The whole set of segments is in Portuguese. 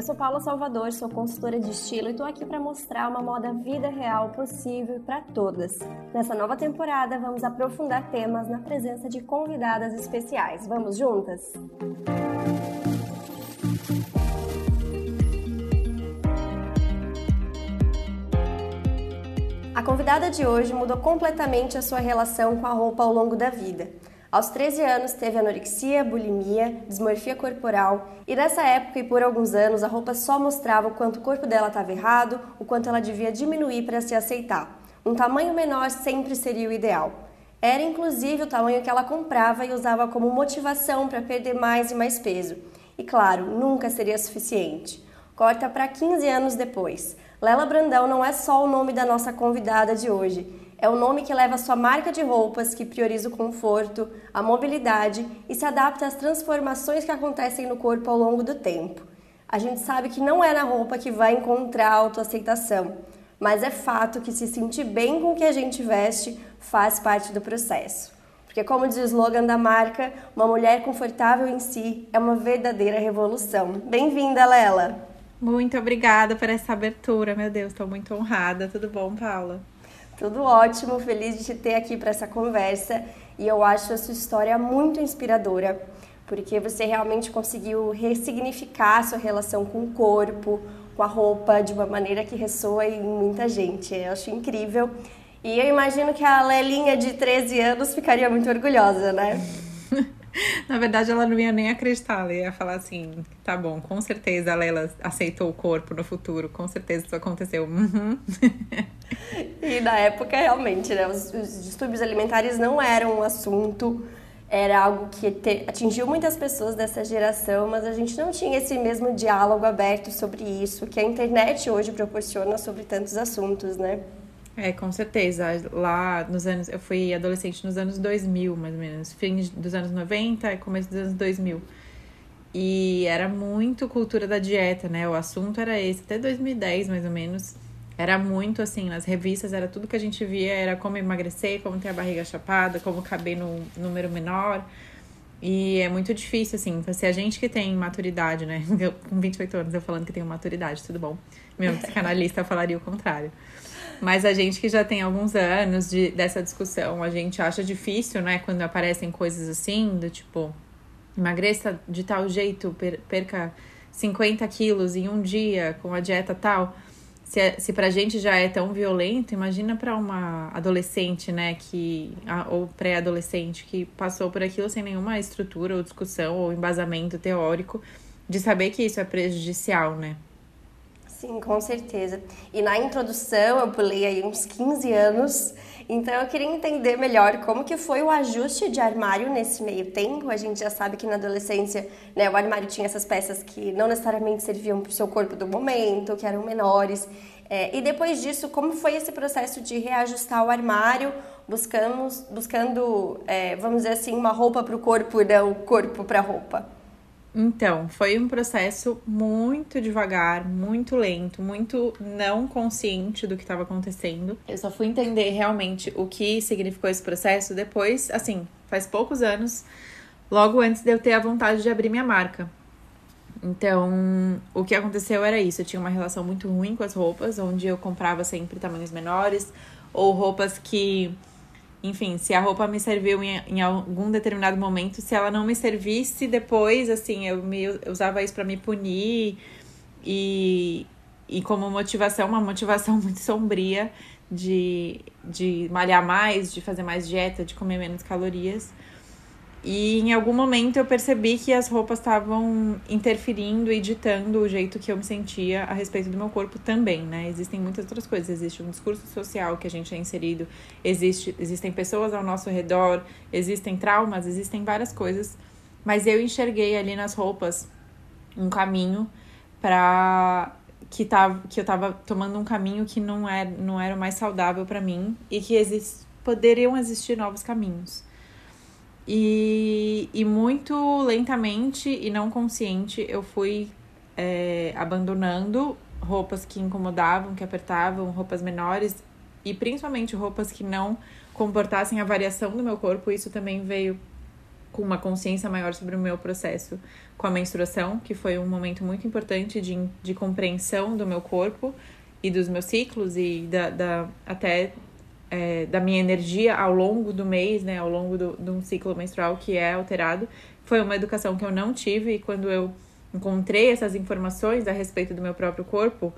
Eu sou Paula Salvador, sou consultora de estilo e estou aqui para mostrar uma moda vida real possível para todas. Nessa nova temporada, vamos aprofundar temas na presença de convidadas especiais. Vamos juntas? A convidada de hoje mudou completamente a sua relação com a roupa ao longo da vida. Aos 13 anos teve anorexia, bulimia, dismorfia corporal e nessa época e por alguns anos a roupa só mostrava o quanto o corpo dela estava errado, o quanto ela devia diminuir para se aceitar. Um tamanho menor sempre seria o ideal. Era inclusive o tamanho que ela comprava e usava como motivação para perder mais e mais peso. E claro, nunca seria suficiente. Corta para 15 anos depois. Lela Brandão não é só o nome da nossa convidada de hoje é o nome que leva a sua marca de roupas que prioriza o conforto, a mobilidade e se adapta às transformações que acontecem no corpo ao longo do tempo. A gente sabe que não é na roupa que vai encontrar autoaceitação, mas é fato que se sentir bem com o que a gente veste faz parte do processo. Porque, como diz o slogan da marca, uma mulher confortável em si é uma verdadeira revolução. Bem-vinda, Lela! Muito obrigada por essa abertura, meu Deus, estou muito honrada. Tudo bom, Paula? Tudo ótimo, feliz de te ter aqui para essa conversa e eu acho a sua história muito inspiradora, porque você realmente conseguiu ressignificar a sua relação com o corpo, com a roupa, de uma maneira que ressoa em muita gente. Eu acho incrível. E eu imagino que a Lelinha de 13 anos ficaria muito orgulhosa, né? Na verdade, ela não ia nem acreditar, ela ia falar assim: tá bom, com certeza a Lela aceitou o corpo no futuro, com certeza isso aconteceu. Uhum. e na época, realmente, né, os, os, distúrbios alimentares não eram um assunto, era algo que te, atingiu muitas pessoas dessa geração, mas a gente não tinha esse mesmo diálogo aberto sobre isso que a internet hoje proporciona sobre tantos assuntos, né? É, com certeza. Lá nos anos. Eu fui adolescente nos anos 2000, mais ou menos. Fim dos anos 90 e começo dos anos 2000. E era muito cultura da dieta, né? O assunto era esse. Até 2010, mais ou menos. Era muito assim, nas revistas era tudo que a gente via, era como emagrecer, como ter a barriga chapada, como caber no número menor. E é muito difícil, assim, se a gente que tem maturidade, né? Eu, com 28 anos eu falando que tenho maturidade, tudo bom. Meu psicanalista falaria o contrário. Mas a gente que já tem alguns anos de, dessa discussão, a gente acha difícil, né? Quando aparecem coisas assim, do tipo, emagreça de tal jeito, perca 50 quilos em um dia com a dieta tal. Se, é, se pra gente já é tão violento, imagina para uma adolescente, né, que, ou pré-adolescente, que passou por aquilo sem nenhuma estrutura ou discussão ou embasamento teórico, de saber que isso é prejudicial, né? Sim, com certeza. E na introdução eu pulei aí uns 15 anos, então eu queria entender melhor como que foi o ajuste de armário nesse meio tempo. A gente já sabe que na adolescência, né, o armário tinha essas peças que não necessariamente serviam para o seu corpo do momento, que eram menores. É, e depois disso, como foi esse processo de reajustar o armário, buscamos, buscando, é, vamos dizer assim, uma roupa para o corpo, não corpo para roupa? Então, foi um processo muito devagar, muito lento, muito não consciente do que estava acontecendo. Eu só fui entender realmente o que significou esse processo depois, assim, faz poucos anos, logo antes de eu ter a vontade de abrir minha marca. Então, o que aconteceu era isso. Eu tinha uma relação muito ruim com as roupas, onde eu comprava sempre tamanhos menores, ou roupas que enfim, se a roupa me serviu em, em algum determinado momento, se ela não me servisse depois, assim, eu, me, eu usava isso para me punir e, e como motivação, uma motivação muito sombria de, de malhar mais, de fazer mais dieta, de comer menos calorias. E em algum momento eu percebi que as roupas estavam interferindo e ditando o jeito que eu me sentia a respeito do meu corpo também, né? Existem muitas outras coisas. Existe um discurso social que a gente é inserido, existe, existem pessoas ao nosso redor, existem traumas, existem várias coisas. Mas eu enxerguei ali nas roupas um caminho para que, tava, que eu tava tomando um caminho que não era, não era o mais saudável para mim e que exist, poderiam existir novos caminhos. E, e muito lentamente e não consciente eu fui é, abandonando roupas que incomodavam, que apertavam, roupas menores e principalmente roupas que não comportassem a variação do meu corpo. Isso também veio com uma consciência maior sobre o meu processo com a menstruação, que foi um momento muito importante de, de compreensão do meu corpo e dos meus ciclos e da, da até é, da minha energia ao longo do mês, né, ao longo do, de um ciclo menstrual que é alterado. Foi uma educação que eu não tive e quando eu encontrei essas informações a respeito do meu próprio corpo,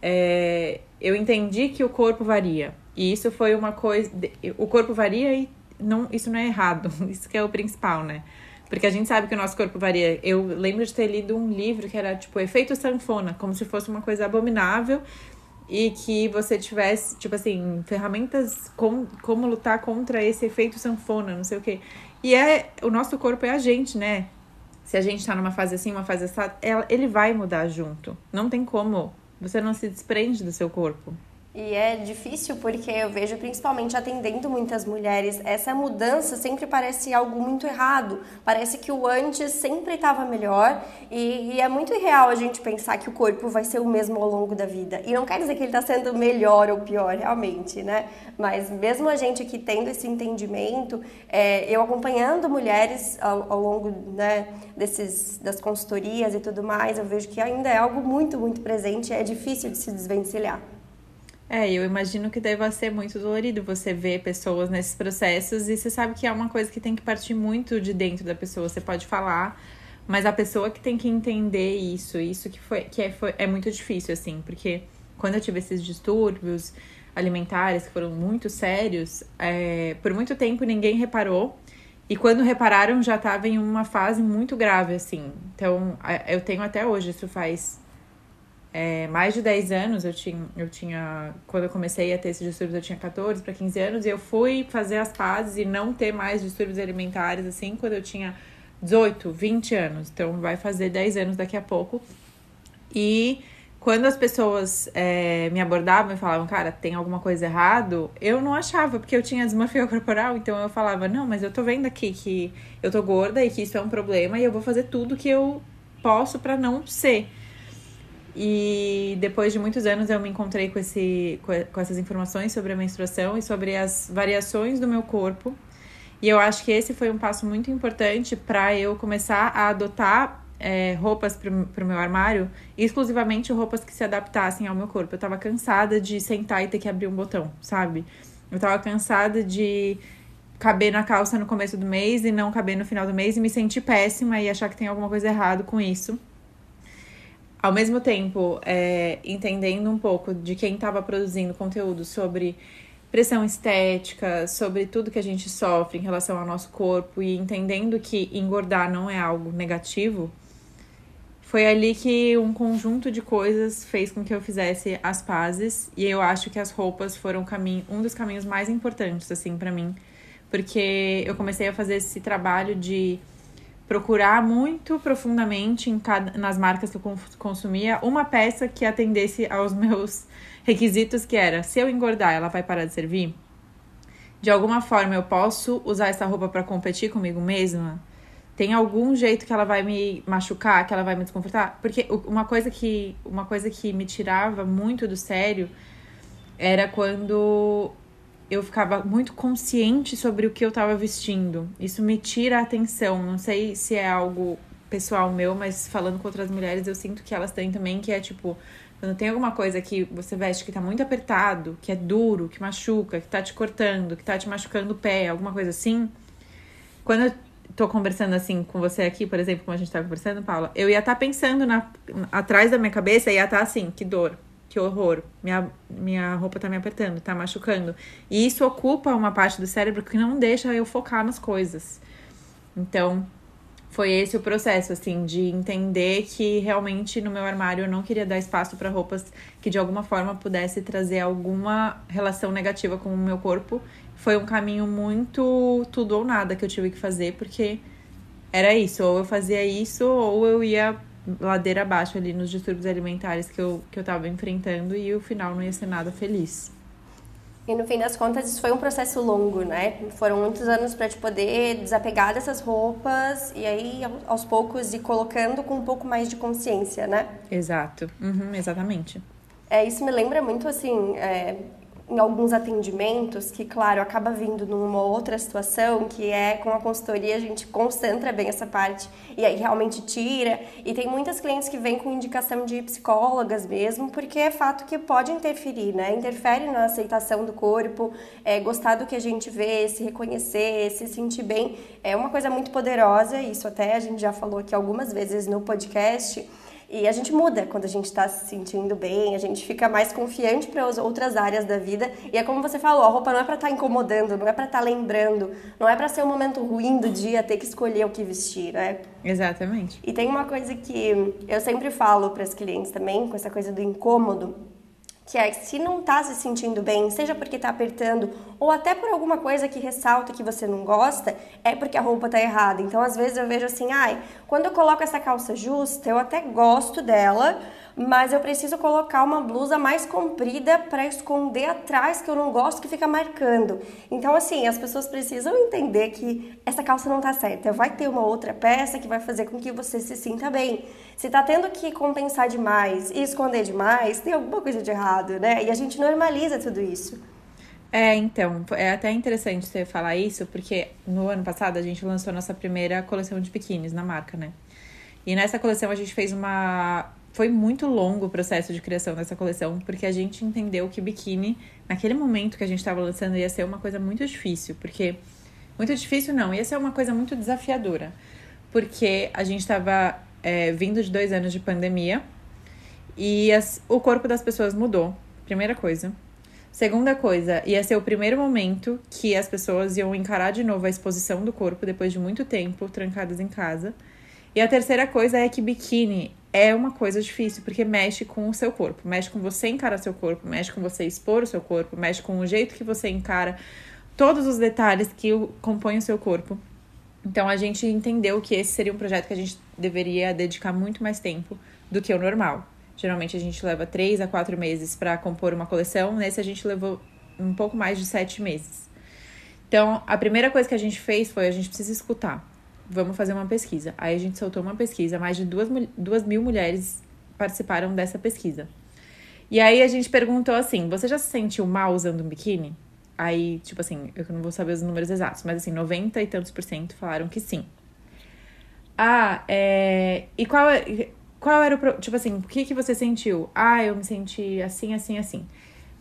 é, eu entendi que o corpo varia. E isso foi uma coisa. O corpo varia e não, isso não é errado. Isso que é o principal, né? Porque a gente sabe que o nosso corpo varia. Eu lembro de ter lido um livro que era tipo efeito sanfona, como se fosse uma coisa abominável e que você tivesse, tipo assim, ferramentas como, como lutar contra esse efeito sanfona, não sei o quê. E é o nosso corpo é a gente, né? Se a gente tá numa fase assim, uma fase assim, ele vai mudar junto. Não tem como. Você não se desprende do seu corpo. E é difícil porque eu vejo, principalmente atendendo muitas mulheres, essa mudança sempre parece algo muito errado. Parece que o antes sempre estava melhor e, e, é muito irreal a gente pensar que o corpo vai ser o mesmo ao longo da vida. E não quer dizer que ele está sendo melhor ou pior, realmente, né? Mas mesmo a gente aqui tendo esse entendimento, é, eu acompanhando mulheres ao, ao longo né, desses, das consultorias e tudo mais, eu vejo que ainda é algo muito, muito presente e é difícil de se desvencilhar. É, eu imagino que deva ser muito dolorido você ver pessoas nesses processos e você sabe que é uma coisa que tem que partir muito de dentro da pessoa. Você pode falar, mas a pessoa que tem que entender isso, isso que foi que é, foi, é muito difícil, assim, porque quando eu tive esses distúrbios alimentares que foram muito sérios, é, por muito tempo ninguém reparou. E quando repararam, já estava em uma fase muito grave, assim. Então, eu tenho até hoje, isso faz é, mais de 10 anos, eu tinha, eu tinha. Quando eu comecei a ter esses distúrbios, eu tinha 14 para 15 anos, e eu fui fazer as pazes e não ter mais distúrbios alimentares, assim, quando eu tinha 18, 20 anos. Então, vai fazer 10 anos daqui a pouco. E quando as pessoas é, me abordavam e falavam, cara, tem alguma coisa errado, eu não achava, porque eu tinha desmorfia corporal, então eu falava, não, mas eu tô vendo aqui que eu tô gorda e que isso é um problema e eu vou fazer tudo que eu posso para não ser. E depois de muitos anos eu me encontrei com, esse, com essas informações sobre a menstruação e sobre as variações do meu corpo. E eu acho que esse foi um passo muito importante para eu começar a adotar é, roupas para o meu armário, exclusivamente roupas que se adaptassem ao meu corpo. Eu estava cansada de sentar e ter que abrir um botão, sabe? Eu estava cansada de caber na calça no começo do mês e não caber no final do mês e me sentir péssima e achar que tem alguma coisa errada com isso ao mesmo tempo, é, entendendo um pouco de quem estava produzindo conteúdo sobre pressão estética, sobre tudo que a gente sofre em relação ao nosso corpo e entendendo que engordar não é algo negativo, foi ali que um conjunto de coisas fez com que eu fizesse as pazes. E eu acho que as roupas foram caminho, um dos caminhos mais importantes assim para mim, porque eu comecei a fazer esse trabalho de procurar muito profundamente em cada, nas marcas que eu consumia uma peça que atendesse aos meus requisitos, que era se eu engordar, ela vai parar de servir? De alguma forma eu posso usar essa roupa para competir comigo mesma? Tem algum jeito que ela vai me machucar, que ela vai me desconfortar? Porque uma coisa que uma coisa que me tirava muito do sério era quando eu ficava muito consciente sobre o que eu estava vestindo. Isso me tira a atenção. Não sei se é algo pessoal meu, mas falando com outras mulheres, eu sinto que elas têm também, que é tipo, quando tem alguma coisa que você veste que tá muito apertado, que é duro, que machuca, que tá te cortando, que tá te machucando o pé, alguma coisa assim. Quando eu tô conversando assim com você aqui, por exemplo, como a gente tá conversando, Paula, eu ia estar tá pensando na, atrás da minha cabeça, ia estar tá assim, que dor, que horror, minha, minha roupa tá me apertando, tá machucando. E isso ocupa uma parte do cérebro que não deixa eu focar nas coisas. Então, foi esse o processo, assim, de entender que realmente no meu armário eu não queria dar espaço para roupas que de alguma forma pudesse trazer alguma relação negativa com o meu corpo. Foi um caminho muito tudo ou nada que eu tive que fazer, porque era isso, ou eu fazia isso, ou eu ia ladeira abaixo ali nos distúrbios alimentares que eu, que eu tava enfrentando e o final não ia ser nada feliz. E no fim das contas, isso foi um processo longo, né? Foram muitos anos para te poder desapegar dessas roupas e aí, aos poucos, ir colocando com um pouco mais de consciência, né? Exato, uhum, exatamente. É, isso me lembra muito, assim, é, em alguns atendimentos, que, claro, acaba vindo numa outra situação, que é com a consultoria a gente concentra bem essa parte e aí realmente tira. E tem muitas clientes que vêm com indicação de psicólogas mesmo, porque é fato que pode interferir, né? Interfere na aceitação do corpo, é, gostar do que a gente vê, se reconhecer, se sentir bem. É uma coisa muito poderosa, isso até a gente já falou aqui algumas vezes no podcast e a gente muda quando a gente está se sentindo bem, a gente fica mais confiante para as outras áreas da vida. E é como você falou, a roupa não é para estar tá incomodando, não é para estar tá lembrando, não é para ser um momento ruim do dia ter que escolher o que vestir, né? Exatamente. E tem uma coisa que eu sempre falo para as clientes também, com essa coisa do incômodo, que é se não está se sentindo bem, seja porque está apertando ou até por alguma coisa que ressalta que você não gosta, é porque a roupa está errada. Então, às vezes eu vejo assim, ai, quando eu coloco essa calça justa, eu até gosto dela, mas eu preciso colocar uma blusa mais comprida para esconder atrás que eu não gosto que fica marcando. Então assim, as pessoas precisam entender que essa calça não tá certa. Vai ter uma outra peça que vai fazer com que você se sinta bem. Se tá tendo que compensar demais e esconder demais, tem alguma coisa de errado, né? E a gente normaliza tudo isso. É, então, é até interessante você falar isso, porque no ano passado a gente lançou nossa primeira coleção de biquínis na marca, né? E nessa coleção a gente fez uma foi muito longo o processo de criação dessa coleção, porque a gente entendeu que biquíni, naquele momento que a gente estava lançando, ia ser uma coisa muito difícil, porque. Muito difícil não, ia ser uma coisa muito desafiadora, porque a gente estava é, vindo de dois anos de pandemia e as, o corpo das pessoas mudou, primeira coisa. Segunda coisa, ia ser o primeiro momento que as pessoas iam encarar de novo a exposição do corpo depois de muito tempo trancadas em casa. E a terceira coisa é que biquíni é uma coisa difícil, porque mexe com o seu corpo, mexe com você encarar seu corpo, mexe com você expor o seu corpo, mexe com o jeito que você encara todos os detalhes que compõem o seu corpo. Então a gente entendeu que esse seria um projeto que a gente deveria dedicar muito mais tempo do que o normal. Geralmente a gente leva três a quatro meses para compor uma coleção, nesse a gente levou um pouco mais de sete meses. Então a primeira coisa que a gente fez foi a gente precisa escutar vamos fazer uma pesquisa. Aí a gente soltou uma pesquisa, mais de duas, duas mil mulheres participaram dessa pesquisa. E aí a gente perguntou assim: você já se sentiu mal usando um biquíni? Aí, tipo assim, eu não vou saber os números exatos, mas assim, 90 e tantos por cento falaram que sim. Ah, é. E qual, é, qual era o. Tipo assim, o que, que você sentiu? Ah, eu me senti assim, assim, assim.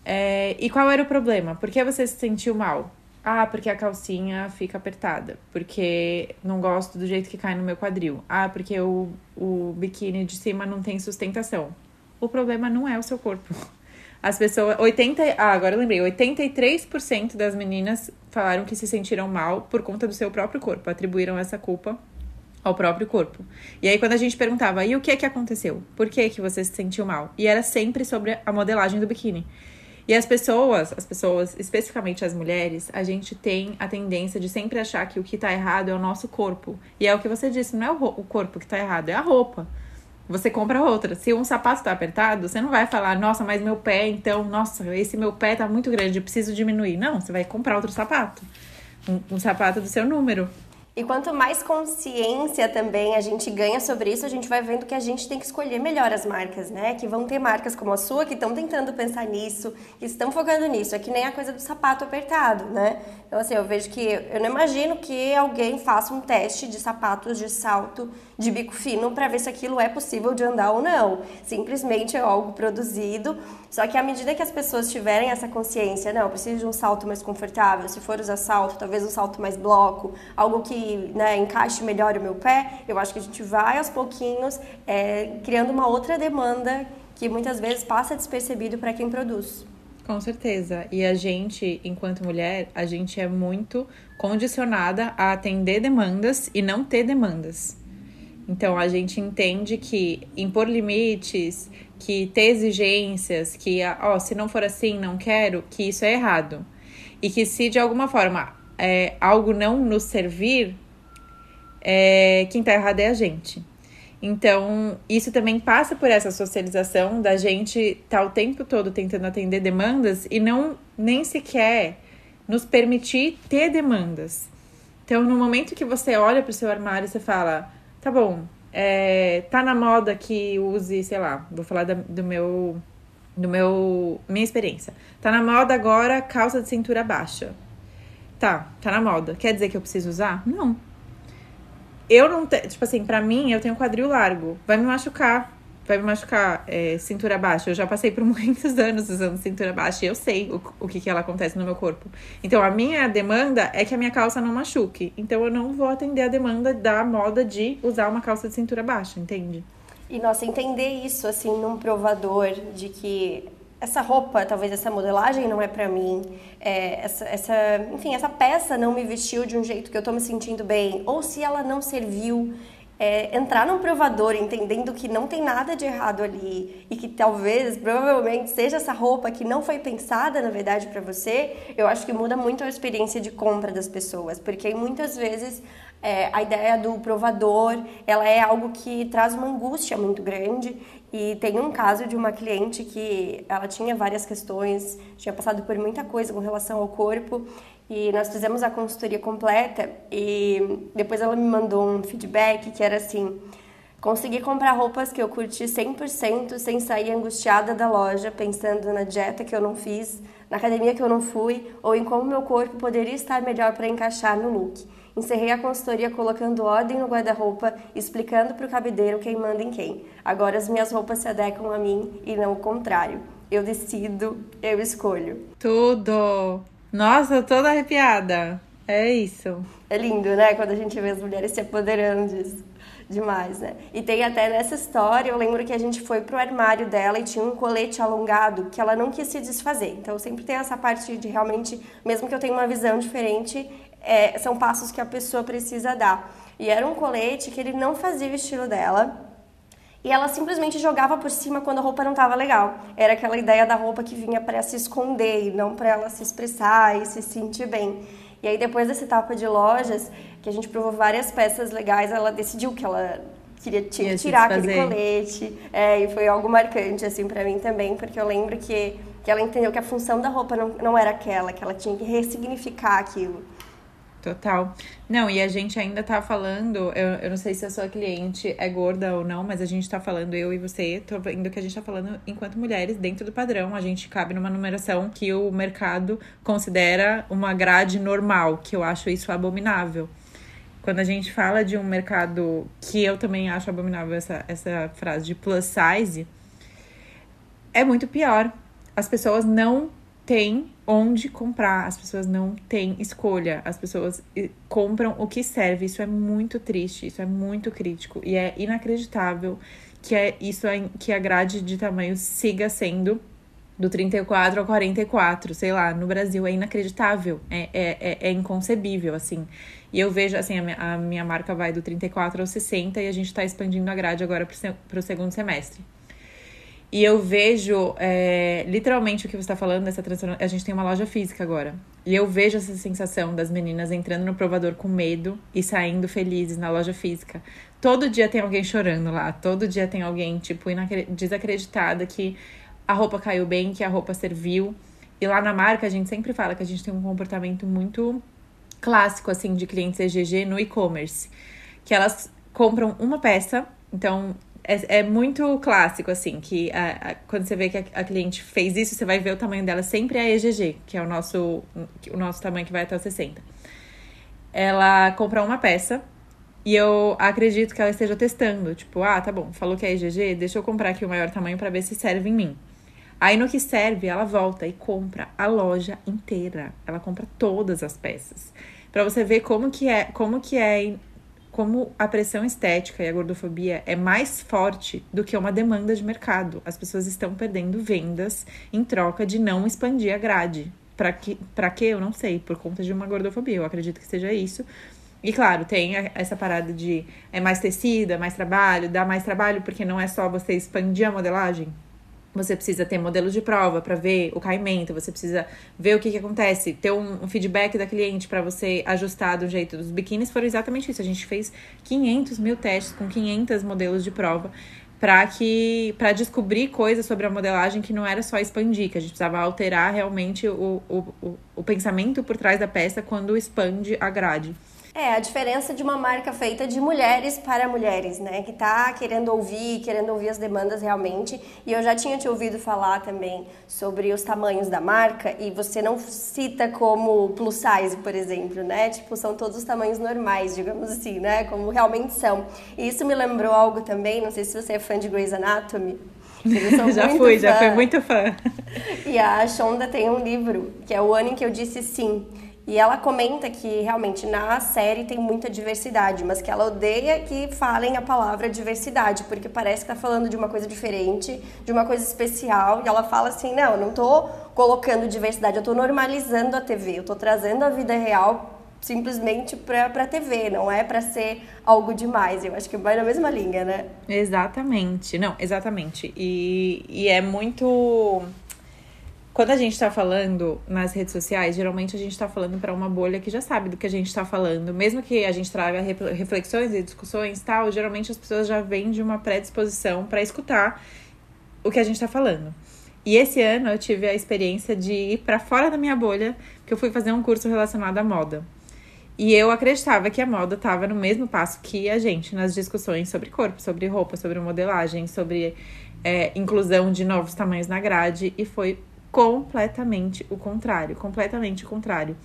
É, e qual era o problema? Por que você se sentiu mal? Ah, porque a calcinha fica apertada. Porque não gosto do jeito que cai no meu quadril. Ah, porque o, o biquíni de cima não tem sustentação. O problema não é o seu corpo. As pessoas. 80, ah, agora eu lembrei. 83% das meninas falaram que se sentiram mal por conta do seu próprio corpo. Atribuíram essa culpa ao próprio corpo. E aí, quando a gente perguntava, e o que é que aconteceu? Por que, que você se sentiu mal? E era sempre sobre a modelagem do biquíni. E as pessoas, as pessoas, especificamente as mulheres, a gente tem a tendência de sempre achar que o que tá errado é o nosso corpo. E é o que você disse, não é o corpo que tá errado, é a roupa. Você compra outra. Se um sapato tá apertado, você não vai falar, nossa, mas meu pé, então, nossa, esse meu pé tá muito grande, eu preciso diminuir. Não, você vai comprar outro sapato. Um, um sapato do seu número. E quanto mais consciência também a gente ganha sobre isso, a gente vai vendo que a gente tem que escolher melhor as marcas, né? Que vão ter marcas como a sua que estão tentando pensar nisso, que estão focando nisso. É que nem a coisa do sapato apertado, né? Então, assim, eu vejo que eu não imagino que alguém faça um teste de sapatos de salto de bico fino para ver se aquilo é possível de andar ou não. Simplesmente é algo produzido. Só que à medida que as pessoas tiverem essa consciência, não, eu preciso de um salto mais confortável, se for usar salto, talvez um salto mais bloco, algo que né, encaixe melhor o meu pé, eu acho que a gente vai aos pouquinhos é, criando uma outra demanda que muitas vezes passa despercebido para quem produz. Com certeza. E a gente, enquanto mulher, a gente é muito condicionada a atender demandas e não ter demandas. Então a gente entende que impor limites, que ter exigências, que ó, se não for assim, não quero, que isso é errado. E que se de alguma forma é, algo não nos servir, é, quem tá errado é a gente. Então, isso também passa por essa socialização da gente estar tá o tempo todo tentando atender demandas e não nem sequer nos permitir ter demandas. Então, no momento que você olha para o seu armário, você fala: tá bom, é, tá na moda que use, sei lá, vou falar da, do meu do meu minha experiência. Tá na moda agora calça de cintura baixa. Tá, tá na moda. Quer dizer que eu preciso usar? Não. Eu não tenho, tipo assim, pra mim eu tenho quadril largo. Vai me machucar. Vai me machucar é, cintura baixa. Eu já passei por muitos anos usando cintura baixa e eu sei o, o que, que ela acontece no meu corpo. Então a minha demanda é que a minha calça não machuque. Então eu não vou atender a demanda da moda de usar uma calça de cintura baixa, entende? E, nossa, entender isso, assim, num provador de que essa roupa, talvez essa modelagem não é para mim, é, essa, essa, enfim, essa peça não me vestiu de um jeito que eu tô me sentindo bem, ou se ela não serviu, é, entrar num provador entendendo que não tem nada de errado ali e que talvez, provavelmente, seja essa roupa que não foi pensada, na verdade, para você, eu acho que muda muito a experiência de compra das pessoas, porque muitas vezes é, a ideia do provador, ela é algo que traz uma angústia muito grande. E tem um caso de uma cliente que ela tinha várias questões, tinha passado por muita coisa com relação ao corpo, e nós fizemos a consultoria completa e depois ela me mandou um feedback que era assim: consegui comprar roupas que eu curti 100% sem sair angustiada da loja, pensando na dieta que eu não fiz, na academia que eu não fui ou em como meu corpo poderia estar melhor para encaixar no look. Encerrei a consultoria colocando ordem no guarda-roupa, explicando para o cabideiro quem manda em quem. Agora as minhas roupas se adequam a mim e não o contrário. Eu decido, eu escolho. Tudo! Nossa, toda arrepiada. É isso. É lindo, né? Quando a gente vê as mulheres se apoderando disso. Demais, né? E tem até nessa história, eu lembro que a gente foi pro armário dela e tinha um colete alongado que ela não quis se desfazer. Então sempre tem essa parte de realmente, mesmo que eu tenha uma visão diferente, é, são passos que a pessoa precisa dar. E era um colete que ele não fazia o estilo dela. E ela simplesmente jogava por cima quando a roupa não estava legal. Era aquela ideia da roupa que vinha para se esconder e não para ela se expressar e se sentir bem. E aí depois dessa etapa de lojas, que a gente provou várias peças legais, ela decidiu que ela queria tinha tirar aquele colete. É, e foi algo marcante assim para mim também, porque eu lembro que que ela entendeu que a função da roupa não, não era aquela, que ela tinha que ressignificar aquilo. Total. Não, e a gente ainda tá falando, eu, eu não sei se a sua cliente é gorda ou não, mas a gente tá falando, eu e você, tô vendo que a gente tá falando enquanto mulheres dentro do padrão. A gente cabe numa numeração que o mercado considera uma grade normal, que eu acho isso abominável. Quando a gente fala de um mercado que eu também acho abominável essa, essa frase de plus size, é muito pior. As pessoas não têm onde comprar, as pessoas não têm escolha, as pessoas compram o que serve. Isso é muito triste, isso é muito crítico e é inacreditável que é isso é, que a grade de tamanho siga sendo do 34 ao 44, sei lá, no Brasil é inacreditável, é, é, é, é inconcebível, assim. E eu vejo, assim, a minha, a minha marca vai do 34 ao 60 e a gente tá expandindo a grade agora pro, o segundo semestre. E eu vejo é, literalmente o que você está falando dessa transformação. A gente tem uma loja física agora. E eu vejo essa sensação das meninas entrando no provador com medo e saindo felizes na loja física. Todo dia tem alguém chorando lá. Todo dia tem alguém, tipo, desacreditada que a roupa caiu bem, que a roupa serviu. E lá na marca a gente sempre fala que a gente tem um comportamento muito clássico, assim, de clientes EGG no e-commerce. Que elas compram uma peça. Então, é, é, muito clássico, assim, que a, a, quando você vê que a, a, cliente fez isso, você vai ver o tamanho dela sempre é EGG, que é o nosso, o nosso tamanho que vai até o 60. Ela compra uma peça e eu acredito que ela esteja testando. Tipo, ah, tá bom, falou que é EGG, deixa eu comprar aqui o maior tamanho para ver se serve em mim. Aí no que serve, ela volta e compra a loja inteira. Ela compra todas as peças. para você ver como que é, como que é como a pressão estética e a gordofobia é mais forte do que uma demanda de mercado. As pessoas estão perdendo vendas em troca de não expandir a grade. Para que, pra que? Eu não sei, por conta de uma gordofobia. Eu acredito que seja isso. E claro, tem essa parada de é mais tecido, é mais trabalho, dá mais trabalho, porque não é só você expandir a modelagem, você precisa ter modelos de prova para ver o caimento, você precisa ver o que, que acontece, ter um, um feedback da cliente para você ajustar do jeito dos biquínis. Foram exatamente isso. A gente fez 500 mil testes com 500 modelos de prova para que para descobrir coisas sobre a modelagem que não era só expandir, que a gente precisava alterar realmente o, o, o, o pensamento por trás da peça quando expande a grade. É, a diferença de uma marca feita de mulheres para mulheres, né? Que tá querendo ouvir, querendo ouvir as demandas realmente. E eu já tinha te ouvido falar também sobre os tamanhos da marca e você não cita como plus size, por exemplo, né? Tipo, são todos os tamanhos normais, digamos assim, né? Como realmente são. E isso me lembrou algo também, não sei se você é fã de Grey's Anatomy. já fui, fã. já fui muito fã. E a Shonda tem um livro, que é o ano em que eu disse sim e ela comenta que realmente na série tem muita diversidade, mas que ela odeia que falem a palavra diversidade, porque parece que tá falando de uma coisa diferente, de uma coisa especial, e ela fala assim: "Não, eu não tô colocando diversidade, eu tô normalizando a TV, eu tô trazendo a vida real simplesmente para para TV, não é para ser algo demais". Eu acho que vai na mesma linha, né? Exatamente. Não, exatamente. E, e é muito quando a gente está falando nas redes sociais, geralmente a gente está falando para uma bolha que já sabe do que a gente está falando. Mesmo que a gente traga reflexões e discussões tal, geralmente as pessoas já vêm de uma predisposição para escutar o que a gente está falando. E esse ano eu tive a experiência de ir para fora da minha bolha, que eu fui fazer um curso relacionado à moda. E eu acreditava que a moda estava no mesmo passo que a gente nas discussões sobre corpo, sobre roupa, sobre modelagem, sobre é, inclusão de novos tamanhos na grade. E foi completamente o contrário, completamente o contrário.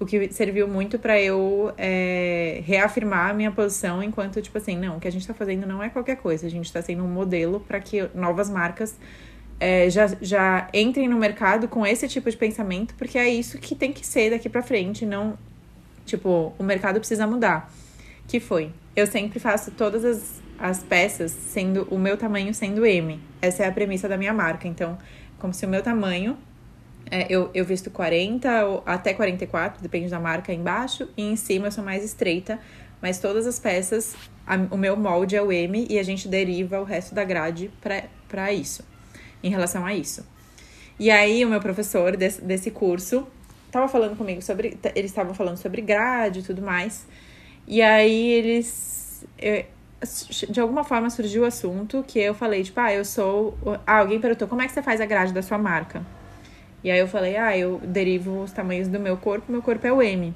O que serviu muito para eu é, reafirmar a minha posição enquanto, tipo assim, não, o que a gente tá fazendo não é qualquer coisa, a gente tá sendo um modelo para que novas marcas é, já, já entrem no mercado com esse tipo de pensamento, porque é isso que tem que ser daqui para frente, não, tipo, o mercado precisa mudar. Que foi, eu sempre faço todas as, as peças sendo o meu tamanho sendo M. Essa é a premissa da minha marca, então como se o meu tamanho, é, eu, eu visto 40 ou até 44, depende da marca embaixo, e em cima eu sou mais estreita, mas todas as peças, a, o meu molde é o M e a gente deriva o resto da grade para isso, em relação a isso. E aí o meu professor desse, desse curso tava falando comigo sobre, eles estavam falando sobre grade e tudo mais, e aí eles... Eu, de alguma forma surgiu o assunto que eu falei, tipo, ah, eu sou. Ah, alguém perguntou como é que você faz a grade da sua marca? E aí eu falei, ah, eu derivo os tamanhos do meu corpo, meu corpo é o M.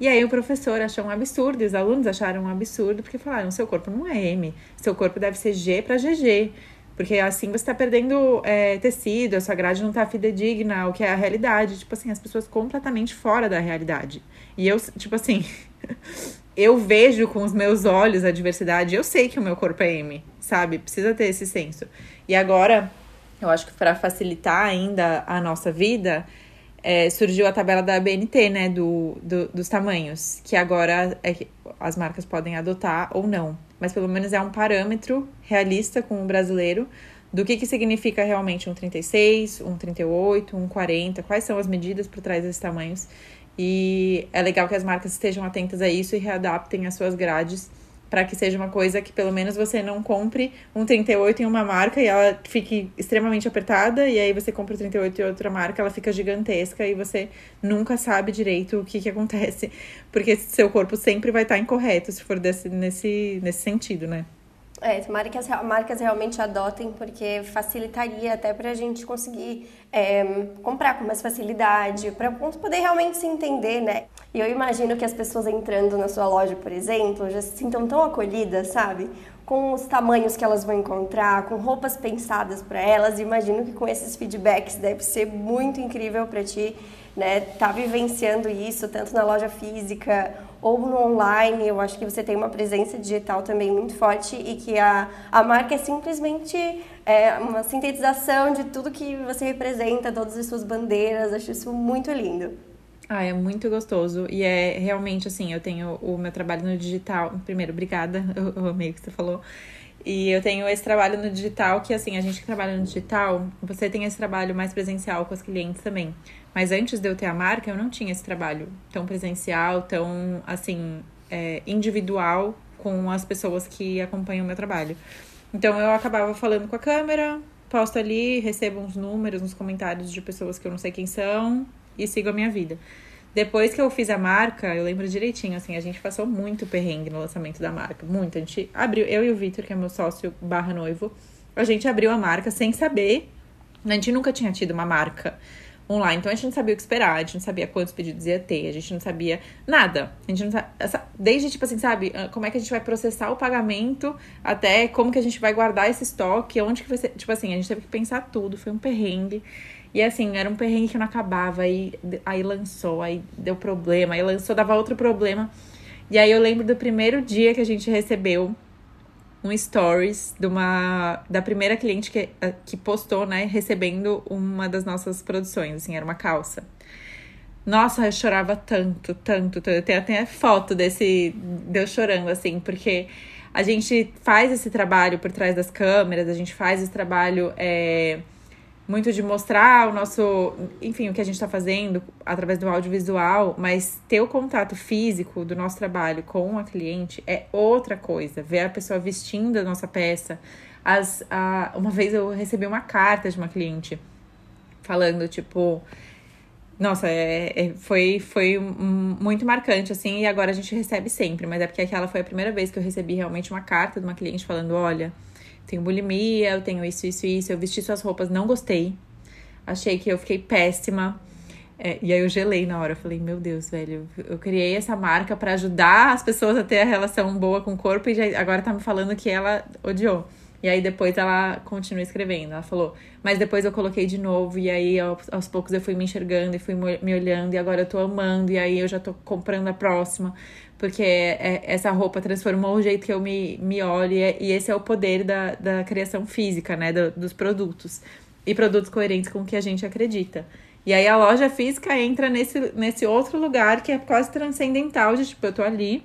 E aí o professor achou um absurdo, os alunos acharam um absurdo, porque falaram, seu corpo não é M, seu corpo deve ser G para GG. Porque assim você está perdendo é, tecido, a sua grade não está fidedigna, o que é a realidade. Tipo assim, as pessoas completamente fora da realidade. E eu, tipo assim, eu vejo com os meus olhos a diversidade, eu sei que o meu corpo é M, sabe? Precisa ter esse senso. E agora, eu acho que para facilitar ainda a nossa vida, é, surgiu a tabela da BNT, né, do, do, dos tamanhos, que agora é, as marcas podem adotar ou não. Mas pelo menos é um parâmetro realista com o brasileiro do que, que significa realmente um 36, um 38, um 40, quais são as medidas por trás desses tamanhos. E é legal que as marcas estejam atentas a isso e readaptem as suas grades para que seja uma coisa que pelo menos você não compre um 38 em uma marca e ela fique extremamente apertada, e aí você compra o 38 em outra marca, ela fica gigantesca e você nunca sabe direito o que, que acontece, porque seu corpo sempre vai estar incorreto se for desse, nesse, nesse sentido, né? É, tomara que as marcas realmente adotem, porque facilitaria até para a gente conseguir é, comprar com mais facilidade, para poder realmente se entender, né? E eu imagino que as pessoas entrando na sua loja, por exemplo, já se sintam tão acolhidas, sabe? Com os tamanhos que elas vão encontrar, com roupas pensadas para elas. Imagino que com esses feedbacks deve ser muito incrível para ti, né? Tá vivenciando isso tanto na loja física ou no online. Eu acho que você tem uma presença digital também muito forte e que a, a marca é simplesmente é, uma sintetização de tudo que você representa, todas as suas bandeiras. Acho isso muito lindo. Ah, é muito gostoso. E é realmente assim, eu tenho o meu trabalho no digital. Primeiro, obrigada, eu, eu amei o que você falou. E eu tenho esse trabalho no digital, que assim, a gente que trabalha no digital, você tem esse trabalho mais presencial com os clientes também. Mas antes de eu ter a marca, eu não tinha esse trabalho tão presencial, tão, assim, é, individual com as pessoas que acompanham o meu trabalho. Então eu acabava falando com a câmera, posto ali, recebo uns números, uns comentários de pessoas que eu não sei quem são e sigo a minha vida. Depois que eu fiz a marca, eu lembro direitinho, assim, a gente passou muito perrengue no lançamento da marca. Muito. A gente abriu, eu e o Vitor, que é meu sócio barra noivo, a gente abriu a marca sem saber. A gente nunca tinha tido uma marca online. Então a gente não sabia o que esperar, a gente não sabia quantos pedidos ia ter, a gente não sabia nada. A gente não sabia, desde tipo assim, sabe, ah, como é que a gente vai processar o pagamento, até como que a gente vai guardar esse estoque, onde que vai ser, tipo assim, a gente teve que pensar tudo, foi um perrengue. E assim, era um perrengue que não acabava, aí, aí lançou, aí deu problema, aí lançou, dava outro problema. E aí eu lembro do primeiro dia que a gente recebeu um stories de uma da primeira cliente que, eh, que postou, né, recebendo uma das nossas produções, assim, era uma calça. Nossa, eu chorava tanto, tanto, tanto. Eu tenho até foto desse de chorando assim, porque a gente faz esse trabalho por trás das câmeras, a gente faz esse trabalho é, muito de mostrar o nosso, enfim, o que a gente está fazendo através do audiovisual, mas ter o contato físico do nosso trabalho com a cliente é outra coisa. Ver a pessoa vestindo a nossa peça. As, a, uma vez eu recebi uma carta de uma cliente falando, tipo, nossa, é, é, foi, foi muito marcante, assim, e agora a gente recebe sempre, mas é porque aquela foi a primeira vez que eu recebi realmente uma carta de uma cliente falando: olha, tenho bulimia, eu tenho isso, isso, isso. Eu vesti suas roupas, não gostei. Achei que eu fiquei péssima. É, e aí eu gelei na hora. Eu falei, meu Deus, velho, eu criei essa marca para ajudar as pessoas a ter a relação boa com o corpo e já, agora tá me falando que ela odiou. E aí depois ela continua escrevendo. Ela falou, mas depois eu coloquei de novo, e aí aos, poucos eu fui me enxergando e fui me olhando, e agora eu tô amando, e aí eu já tô comprando a próxima porque é, essa roupa transformou o jeito que eu me, me olho, e, e esse é o poder da, da criação física, né, do, dos produtos, e produtos coerentes com o que a gente acredita. E aí a loja física entra nesse, nesse outro lugar que é quase transcendental, de tipo, eu tô ali,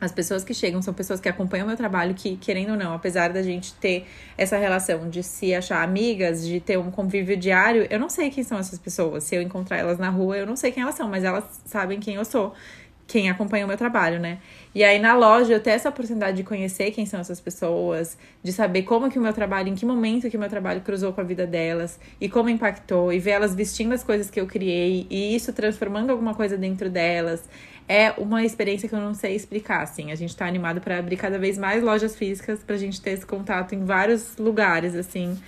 as pessoas que chegam são pessoas que acompanham o meu trabalho, que, querendo ou não, apesar da gente ter essa relação de se achar amigas, de ter um convívio diário, eu não sei quem são essas pessoas. Se eu encontrar elas na rua, eu não sei quem elas são, mas elas sabem quem eu sou quem acompanha o meu trabalho, né? E aí na loja eu ter essa oportunidade de conhecer quem são essas pessoas, de saber como que o meu trabalho, em que momento que o meu trabalho cruzou com a vida delas e como impactou e ver elas vestindo as coisas que eu criei e isso transformando alguma coisa dentro delas. É uma experiência que eu não sei explicar, assim. A gente tá animado para abrir cada vez mais lojas físicas pra gente ter esse contato em vários lugares, assim,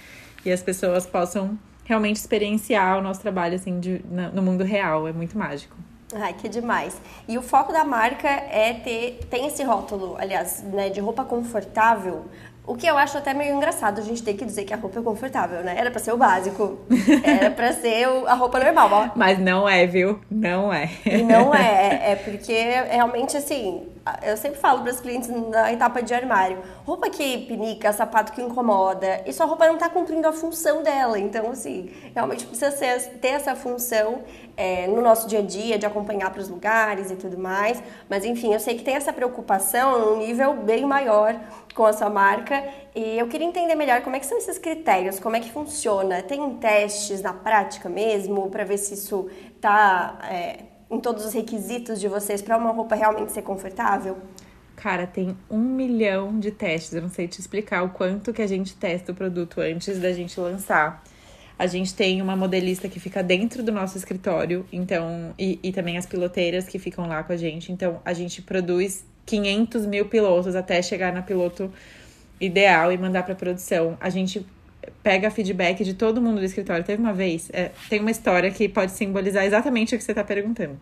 e as pessoas possam realmente experienciar o nosso trabalho, assim, de, no mundo real. É muito mágico. Ai, que demais. E o foco da marca é ter, tem esse rótulo, aliás, né, de roupa confortável. O que eu acho até meio engraçado a gente ter que dizer que a roupa é confortável, né? Era pra ser o básico. Era pra ser a roupa normal, ó. Mas não é, viu? Não é. E não é. É porque realmente, assim, eu sempre falo para os clientes na etapa de armário: roupa que pinica, sapato que incomoda, isso a roupa não está cumprindo a função dela. Então, assim, realmente precisa ser, ter essa função é, no nosso dia a dia, de acompanhar para os lugares e tudo mais. Mas, enfim, eu sei que tem essa preocupação num nível bem maior com a sua marca e eu queria entender melhor como é que são esses critérios, como é que funciona. Tem testes na prática mesmo para ver se isso está. É, em todos os requisitos de vocês para uma roupa realmente ser confortável? Cara, tem um milhão de testes. Eu não sei te explicar o quanto que a gente testa o produto antes da gente lançar. A gente tem uma modelista que fica dentro do nosso escritório, então, e, e também as piloteiras que ficam lá com a gente. Então, a gente produz 500 mil pilotos até chegar na piloto ideal e mandar para produção. A gente pega feedback de todo mundo do escritório. Teve uma vez, é, tem uma história que pode simbolizar exatamente o que você está perguntando.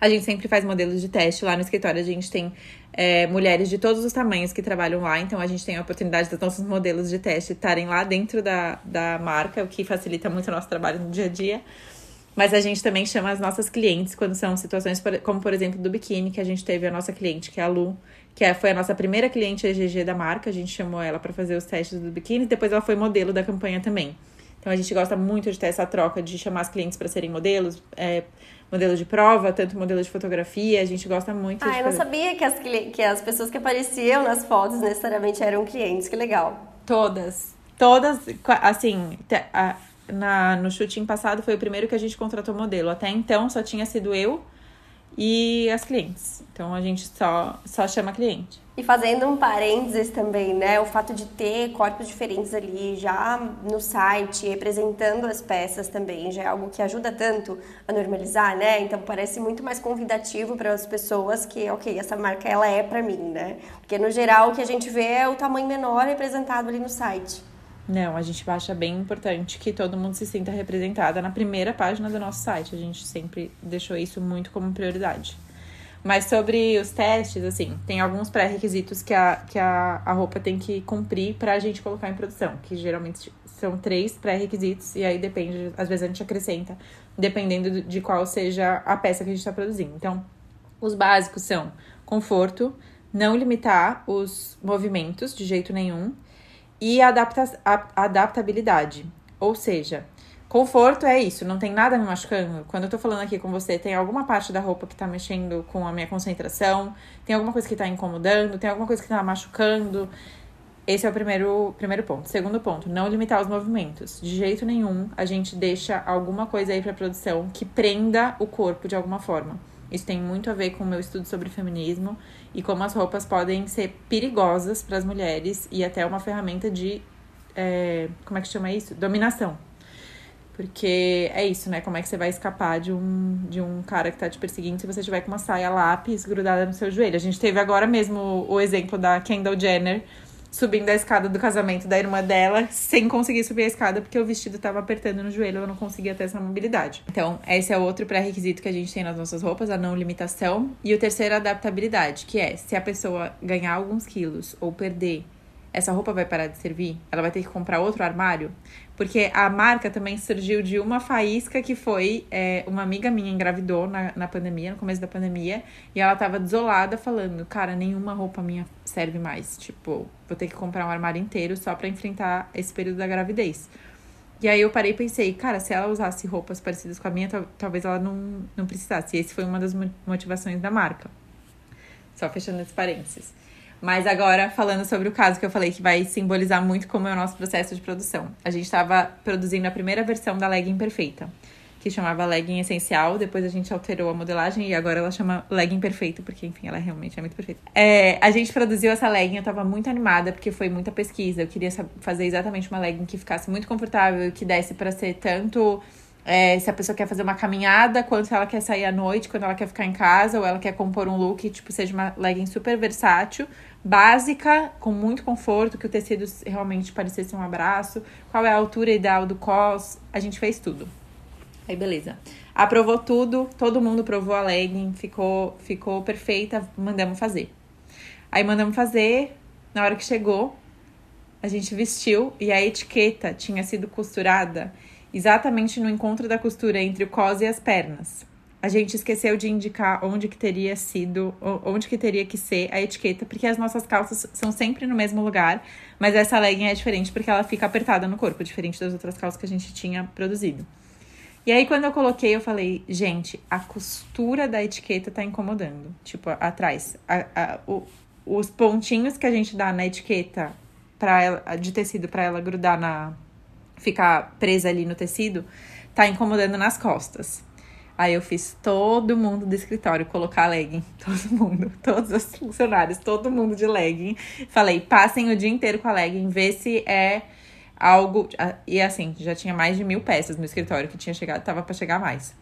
A gente sempre faz modelos de teste lá no escritório. A gente tem é, mulheres de todos os tamanhos que trabalham lá, então a gente tem a oportunidade dos nossos modelos de teste estarem lá dentro da, da marca, o que facilita muito o nosso trabalho no dia a dia. Mas a gente também chama as nossas clientes quando são situações como, por exemplo, do biquíni, que a gente teve a nossa cliente, que é a Lu, que é, foi a nossa primeira cliente EGG da marca. A gente chamou ela para fazer os testes do biquíni, depois ela foi modelo da campanha também. Então a gente gosta muito de ter essa troca de chamar as clientes para serem modelos, é, modelo de prova, tanto modelo de fotografia. A gente gosta muito. Ah, eu não sabia que as, que as pessoas que apareciam nas fotos necessariamente eram clientes. Que legal. Todas, todas, assim, na, no shooting passado foi o primeiro que a gente contratou modelo. Até então só tinha sido eu e as clientes. Então a gente só, só chama cliente. E fazendo um parênteses também, né? O fato de ter corpos diferentes ali já no site, representando as peças também, já é algo que ajuda tanto a normalizar, né? Então parece muito mais convidativo para as pessoas que, ok, essa marca ela é para mim, né? Porque no geral o que a gente vê é o tamanho menor representado ali no site. Não, a gente acha bem importante que todo mundo se sinta representada na primeira página do nosso site. A gente sempre deixou isso muito como prioridade. Mas sobre os testes, assim, tem alguns pré-requisitos que, a, que a, a roupa tem que cumprir para a gente colocar em produção, que geralmente são três pré-requisitos, e aí depende, às vezes a gente acrescenta, dependendo de qual seja a peça que a gente está produzindo. Então, os básicos são conforto, não limitar os movimentos de jeito nenhum, e adapta adaptabilidade. Ou seja, Conforto é isso, não tem nada me machucando. Quando eu tô falando aqui com você, tem alguma parte da roupa que tá mexendo com a minha concentração, tem alguma coisa que tá incomodando, tem alguma coisa que tá machucando. Esse é o primeiro, primeiro ponto. Segundo ponto, não limitar os movimentos. De jeito nenhum, a gente deixa alguma coisa aí pra produção que prenda o corpo de alguma forma. Isso tem muito a ver com o meu estudo sobre feminismo e como as roupas podem ser perigosas para as mulheres e até uma ferramenta de. É, como é que chama isso? Dominação porque é isso, né? Como é que você vai escapar de um, de um cara que tá te perseguindo se você tiver com uma saia lápis grudada no seu joelho? A gente teve agora mesmo o exemplo da Kendall Jenner subindo a escada do casamento da irmã dela sem conseguir subir a escada porque o vestido tava apertando no joelho, ela não conseguia ter essa mobilidade. Então, esse é outro pré-requisito que a gente tem nas nossas roupas, a não limitação. E o terceiro, a adaptabilidade, que é se a pessoa ganhar alguns quilos ou perder essa roupa vai parar de servir? Ela vai ter que comprar outro armário? Porque a marca também surgiu de uma faísca que foi é, uma amiga minha engravidou na, na pandemia, no começo da pandemia, e ela tava desolada falando, cara, nenhuma roupa minha serve mais. Tipo, vou ter que comprar um armário inteiro só para enfrentar esse período da gravidez. E aí eu parei e pensei, cara, se ela usasse roupas parecidas com a minha, talvez ela não, não precisasse. E esse foi uma das motivações da marca. Só fechando esse parênteses. Mas agora, falando sobre o caso que eu falei que vai simbolizar muito como é o nosso processo de produção. A gente estava produzindo a primeira versão da legging perfeita, que chamava legging essencial. Depois a gente alterou a modelagem e agora ela chama legging perfeita, porque, enfim, ela realmente é muito perfeita. É, a gente produziu essa legging, eu estava muito animada, porque foi muita pesquisa. Eu queria fazer exatamente uma legging que ficasse muito confortável, que desse para ser tanto é, se a pessoa quer fazer uma caminhada, quanto ela quer sair à noite, quando ela quer ficar em casa, ou ela quer compor um look, tipo, seja uma legging super versátil, básica, com muito conforto, que o tecido realmente parecesse um abraço, qual é a altura ideal do cos, a gente fez tudo. Aí, beleza. Aprovou tudo, todo mundo provou a legging, ficou, ficou perfeita, mandamos fazer. Aí mandamos fazer, na hora que chegou, a gente vestiu e a etiqueta tinha sido costurada exatamente no encontro da costura entre o cos e as pernas. A gente esqueceu de indicar onde que teria sido, onde que teria que ser a etiqueta, porque as nossas calças são sempre no mesmo lugar, mas essa legging é diferente porque ela fica apertada no corpo, diferente das outras calças que a gente tinha produzido. E aí, quando eu coloquei, eu falei, gente, a costura da etiqueta tá incomodando. Tipo, atrás. A, a, o, os pontinhos que a gente dá na etiqueta pra ela, de tecido para ela grudar na, ficar presa ali no tecido, tá incomodando nas costas. Aí eu fiz todo mundo do escritório colocar legging. Todo mundo, todos os funcionários, todo mundo de legging. Falei, passem o dia inteiro com a legging, vê se é algo. E assim, já tinha mais de mil peças no escritório que tinha chegado, tava para chegar mais.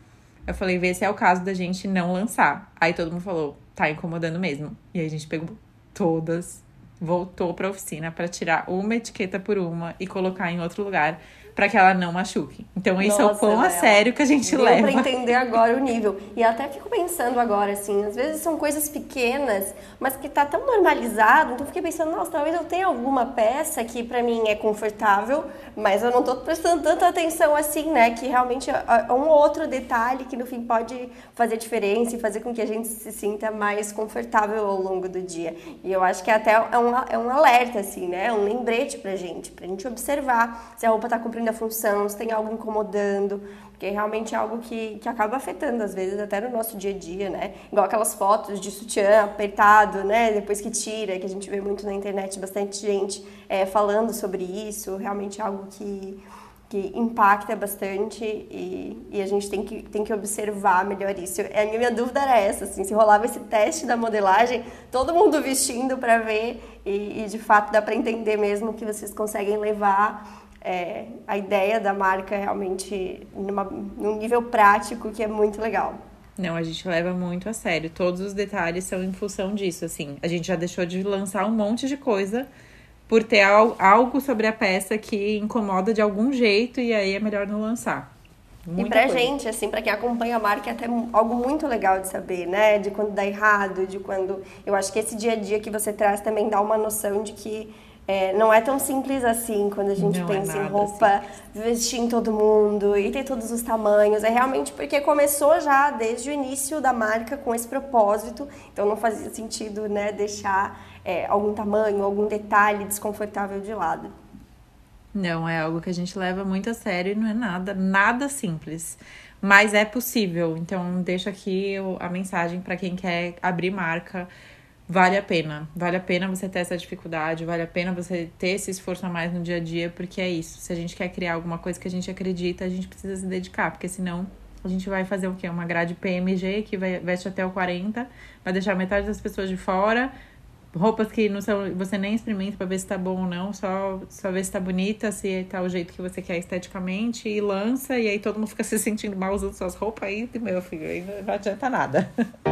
Eu falei, vê se é o caso da gente não lançar. Aí todo mundo falou, tá incomodando mesmo. E aí a gente pegou todas voltou para a oficina para tirar uma etiqueta por uma e colocar em outro lugar para que ela não machuque. Então, isso é o quão a sério que a gente deu leva. Pra entender agora o nível. E até fico pensando agora, assim, às vezes são coisas pequenas, mas que tá tão normalizado. Então, fiquei pensando, nossa, talvez eu tenha alguma peça que para mim é confortável, mas eu não tô prestando tanta atenção assim, né? Que realmente é, é um outro detalhe que no fim pode fazer diferença e fazer com que a gente se sinta mais confortável ao longo do dia. E eu acho que até é um, é um alerta, assim, né? Um lembrete pra gente, pra gente observar se a roupa tá cumprindo cumprindo a função, se tem algo incomodando, porque realmente é algo que, que acaba afetando, às vezes, até no nosso dia a dia, né? Igual aquelas fotos de sutiã apertado, né? Depois que tira, que a gente vê muito na internet, bastante gente é, falando sobre isso, realmente é algo que que impacta bastante e, e, a gente tem que, tem que observar melhor isso. A minha dúvida era essa, assim, se rolava esse teste da modelagem, todo mundo vestindo para ver e, e, de fato dá para entender mesmo que vocês conseguem levar é, a ideia da marca realmente numa, num nível prático que é muito legal. Não, a gente leva muito a sério. Todos os detalhes são em função disso, assim. A gente já deixou de lançar um monte de coisa por ter algo sobre a peça que incomoda de algum jeito e aí é melhor não lançar. Muita e pra coisa. gente, assim, pra quem acompanha a marca, é até algo muito legal de saber, né? De quando dá errado, de quando. Eu acho que esse dia a dia que você traz também dá uma noção de que é, não é tão simples assim quando a gente não é pensa é em roupa, simples. vestir em todo mundo e ter todos os tamanhos. É realmente porque começou já desde o início da marca com esse propósito, então não fazia sentido né, deixar é, algum tamanho, algum detalhe desconfortável de lado. Não, é algo que a gente leva muito a sério e não é nada, nada simples. Mas é possível. Então, deixo aqui a mensagem para quem quer abrir marca. Vale a pena. Vale a pena você ter essa dificuldade, vale a pena você ter esse esforço a mais no dia a dia, porque é isso. Se a gente quer criar alguma coisa que a gente acredita, a gente precisa se dedicar, porque senão a gente vai fazer o quê? Uma grade PMG que vai, veste até o 40, vai deixar metade das pessoas de fora, roupas que não são, você nem experimenta para ver se tá bom ou não, só, só ver se tá bonita, se tá o jeito que você quer esteticamente, e lança, e aí todo mundo fica se sentindo mal usando suas roupas, aí, meu filho, aí não adianta nada.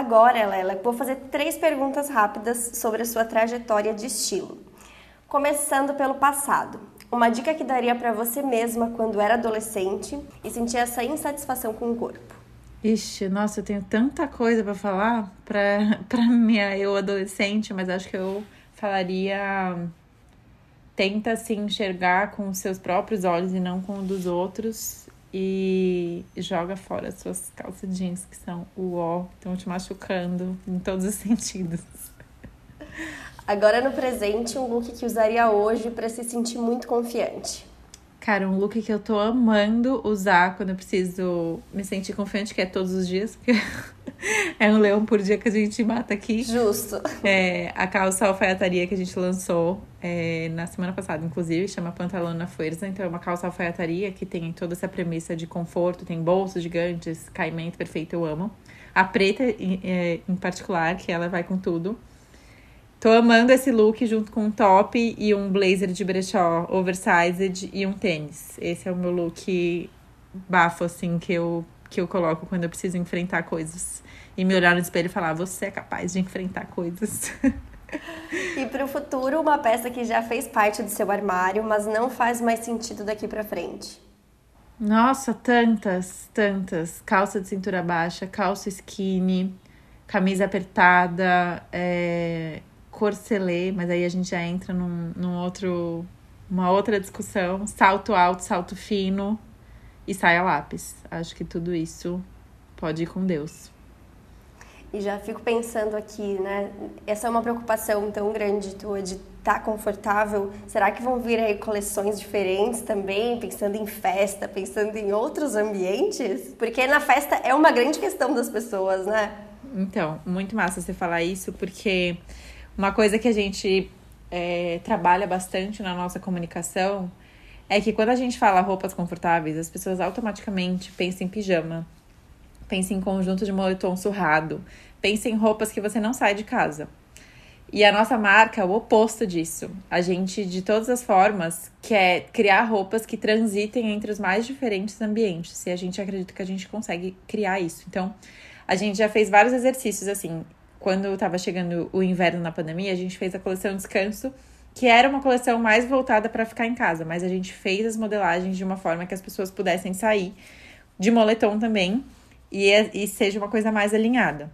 Agora, Lela, vou fazer três perguntas rápidas sobre a sua trajetória de estilo. Começando pelo passado. Uma dica que daria para você mesma quando era adolescente e sentia essa insatisfação com o corpo. Ixi, nossa, eu tenho tanta coisa para falar para para minha eu adolescente, mas acho que eu falaria tenta se enxergar com os seus próprios olhos e não com os dos outros e joga fora as suas calças jeans que são o ó, estão te machucando em todos os sentidos. Agora no presente, um look que usaria hoje para se sentir muito confiante. Cara, um look que eu tô amando usar quando eu preciso me sentir confiante, que é todos os dias, porque é um leão por dia que a gente mata aqui. Justo. É, a calça alfaiataria que a gente lançou é, na semana passada, inclusive, chama Pantalão na Força. Então, é uma calça alfaiataria que tem toda essa premissa de conforto, tem bolsos gigantes, caimento perfeito, eu amo. A preta, é, em particular, que ela vai com tudo. Tô amando esse look junto com um top e um blazer de brechó oversized e um tênis. Esse é o meu look bafo, assim, que eu, que eu coloco quando eu preciso enfrentar coisas. E me olhar no espelho e falar, você é capaz de enfrentar coisas. E para o futuro, uma peça que já fez parte do seu armário, mas não faz mais sentido daqui para frente. Nossa, tantas, tantas. Calça de cintura baixa, calça skinny, camisa apertada, é, corcelê, mas aí a gente já entra num, num outro, uma outra discussão. Salto alto, salto fino e saia lápis. Acho que tudo isso pode ir com Deus. E já fico pensando aqui, né? Essa é uma preocupação tão grande tua de estar tá confortável. Será que vão vir aí coleções diferentes também, pensando em festa, pensando em outros ambientes? Porque na festa é uma grande questão das pessoas, né? Então, muito massa você falar isso, porque uma coisa que a gente é, trabalha bastante na nossa comunicação é que quando a gente fala roupas confortáveis, as pessoas automaticamente pensam em pijama, pensam em conjunto de moletom surrado, pensam em roupas que você não sai de casa. E a nossa marca é o oposto disso. A gente, de todas as formas, quer criar roupas que transitem entre os mais diferentes ambientes. E a gente acredita que a gente consegue criar isso. Então, a gente já fez vários exercícios assim quando estava chegando o inverno na pandemia, a gente fez a coleção Descanso, que era uma coleção mais voltada para ficar em casa, mas a gente fez as modelagens de uma forma que as pessoas pudessem sair de moletom também e, e seja uma coisa mais alinhada.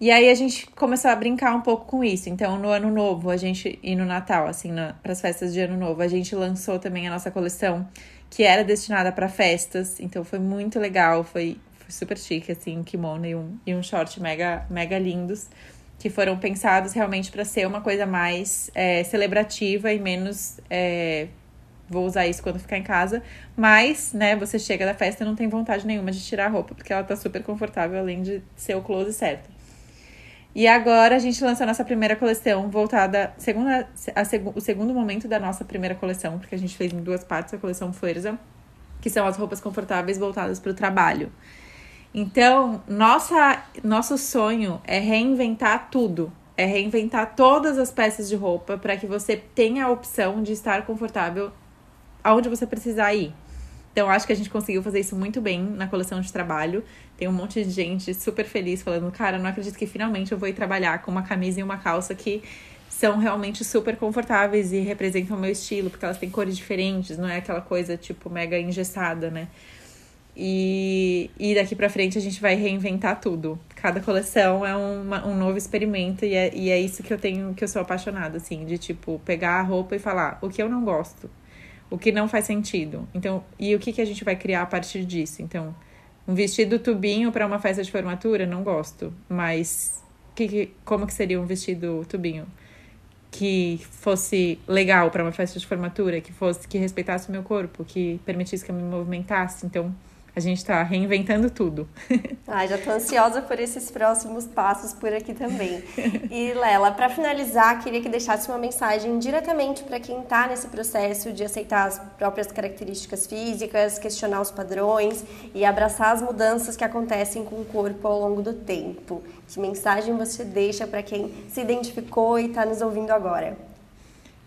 E aí a gente começou a brincar um pouco com isso. Então, no ano novo, a gente e no Natal, assim, para as festas de ano novo, a gente lançou também a nossa coleção que era destinada para festas. Então, foi muito legal, foi super chique, assim, kimono e um, e um short mega, mega lindos, que foram pensados realmente para ser uma coisa mais é, celebrativa e menos. É, vou usar isso quando ficar em casa, mas, né, você chega da festa e não tem vontade nenhuma de tirar a roupa, porque ela tá super confortável, além de ser o close certo. E agora a gente lança a nossa primeira coleção voltada, segunda, a, o segundo momento da nossa primeira coleção, porque a gente fez em duas partes a coleção Forza, que são as roupas confortáveis voltadas para o trabalho. Então, nossa, nosso sonho é reinventar tudo. É reinventar todas as peças de roupa para que você tenha a opção de estar confortável aonde você precisar ir. Então, acho que a gente conseguiu fazer isso muito bem na coleção de trabalho. tem um monte de gente super feliz falando, cara, não acredito que finalmente eu vou ir trabalhar com uma camisa e uma calça que são realmente super confortáveis e representam o meu estilo, porque elas têm cores diferentes, não é aquela coisa tipo mega engessada, né? E, e daqui para frente a gente vai reinventar tudo. Cada coleção é uma, um novo experimento e é, e é isso que eu tenho, que eu sou apaixonada, assim, de tipo, pegar a roupa e falar o que eu não gosto, o que não faz sentido. Então, e o que, que a gente vai criar a partir disso? Então, um vestido tubinho para uma festa de formatura, não gosto. Mas que, que, como que seria um vestido tubinho? Que fosse legal para uma festa de formatura, que fosse que respeitasse o meu corpo, que permitisse que eu me movimentasse. Então, a gente está reinventando tudo. Ah, já tô ansiosa por esses próximos passos por aqui também. E Lela, para finalizar, queria que deixasse uma mensagem diretamente para quem está nesse processo de aceitar as próprias características físicas, questionar os padrões e abraçar as mudanças que acontecem com o corpo ao longo do tempo. Que mensagem você deixa para quem se identificou e está nos ouvindo agora?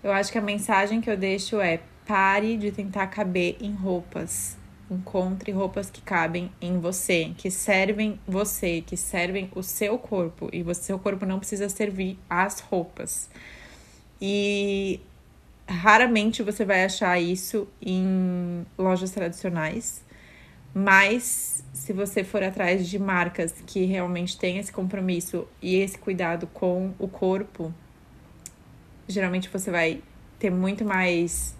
Eu acho que a mensagem que eu deixo é pare de tentar caber em roupas Encontre roupas que cabem em você, que servem você, que servem o seu corpo. E o seu corpo não precisa servir as roupas. E raramente você vai achar isso em lojas tradicionais. Mas se você for atrás de marcas que realmente têm esse compromisso e esse cuidado com o corpo, geralmente você vai ter muito mais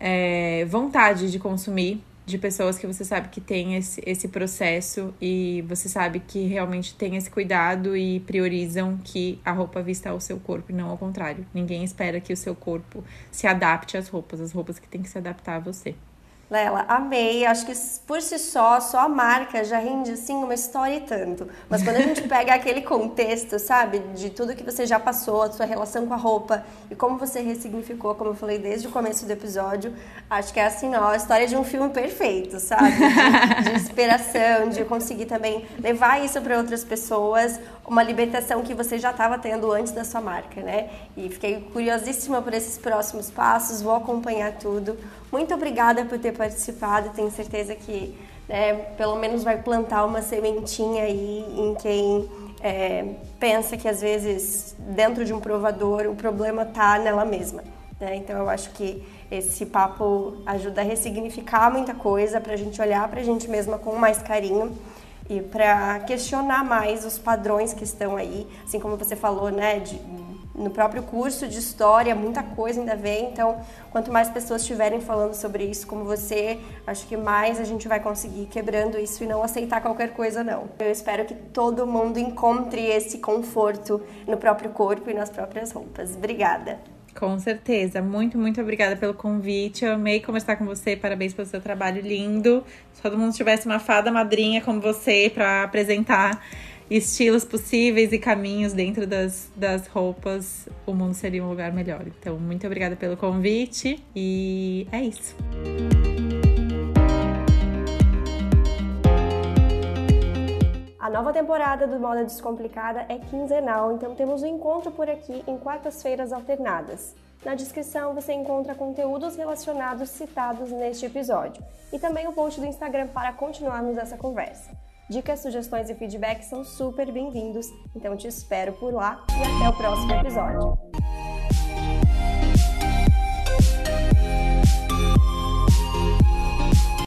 é, vontade de consumir de pessoas que você sabe que tem esse, esse processo e você sabe que realmente tem esse cuidado e priorizam que a roupa vista ao seu corpo e não ao contrário. Ninguém espera que o seu corpo se adapte às roupas, as roupas que tem que se adaptar a você. Lela, amei. Acho que por si só, só a marca já rende assim uma história e tanto. Mas quando a gente pega aquele contexto, sabe, de tudo que você já passou, a sua relação com a roupa e como você ressignificou, como eu falei desde o começo do episódio, acho que é assim, ó, a história de um filme perfeito, sabe? De, de inspiração, de conseguir também levar isso para outras pessoas, uma libertação que você já estava tendo antes da sua marca, né? E fiquei curiosíssima por esses próximos passos, vou acompanhar tudo. Muito obrigada por ter participado. Tenho certeza que né, pelo menos vai plantar uma sementinha aí em quem é, pensa que às vezes dentro de um provador o problema está nela mesma. Né? Então eu acho que esse papo ajuda a ressignificar muita coisa, para a gente olhar para a gente mesma com mais carinho e para questionar mais os padrões que estão aí, assim como você falou, né, de, no próprio curso de história, muita coisa ainda vem. Então, quanto mais pessoas estiverem falando sobre isso, como você, acho que mais a gente vai conseguir quebrando isso e não aceitar qualquer coisa, não. Eu espero que todo mundo encontre esse conforto no próprio corpo e nas próprias roupas. Obrigada. Com certeza. Muito, muito obrigada pelo convite. Eu amei conversar com você. Parabéns pelo seu trabalho lindo. Se todo mundo tivesse uma fada madrinha como você para apresentar estilos possíveis e caminhos dentro das, das roupas, o mundo seria um lugar melhor. Então, muito obrigada pelo convite e é isso. A nova temporada do Moda Descomplicada é quinzenal, então temos um encontro por aqui em quartas-feiras alternadas. Na descrição você encontra conteúdos relacionados citados neste episódio e também o post do Instagram para continuarmos essa conversa. Dicas, sugestões e feedback são super bem-vindos, então te espero por lá e até o próximo episódio.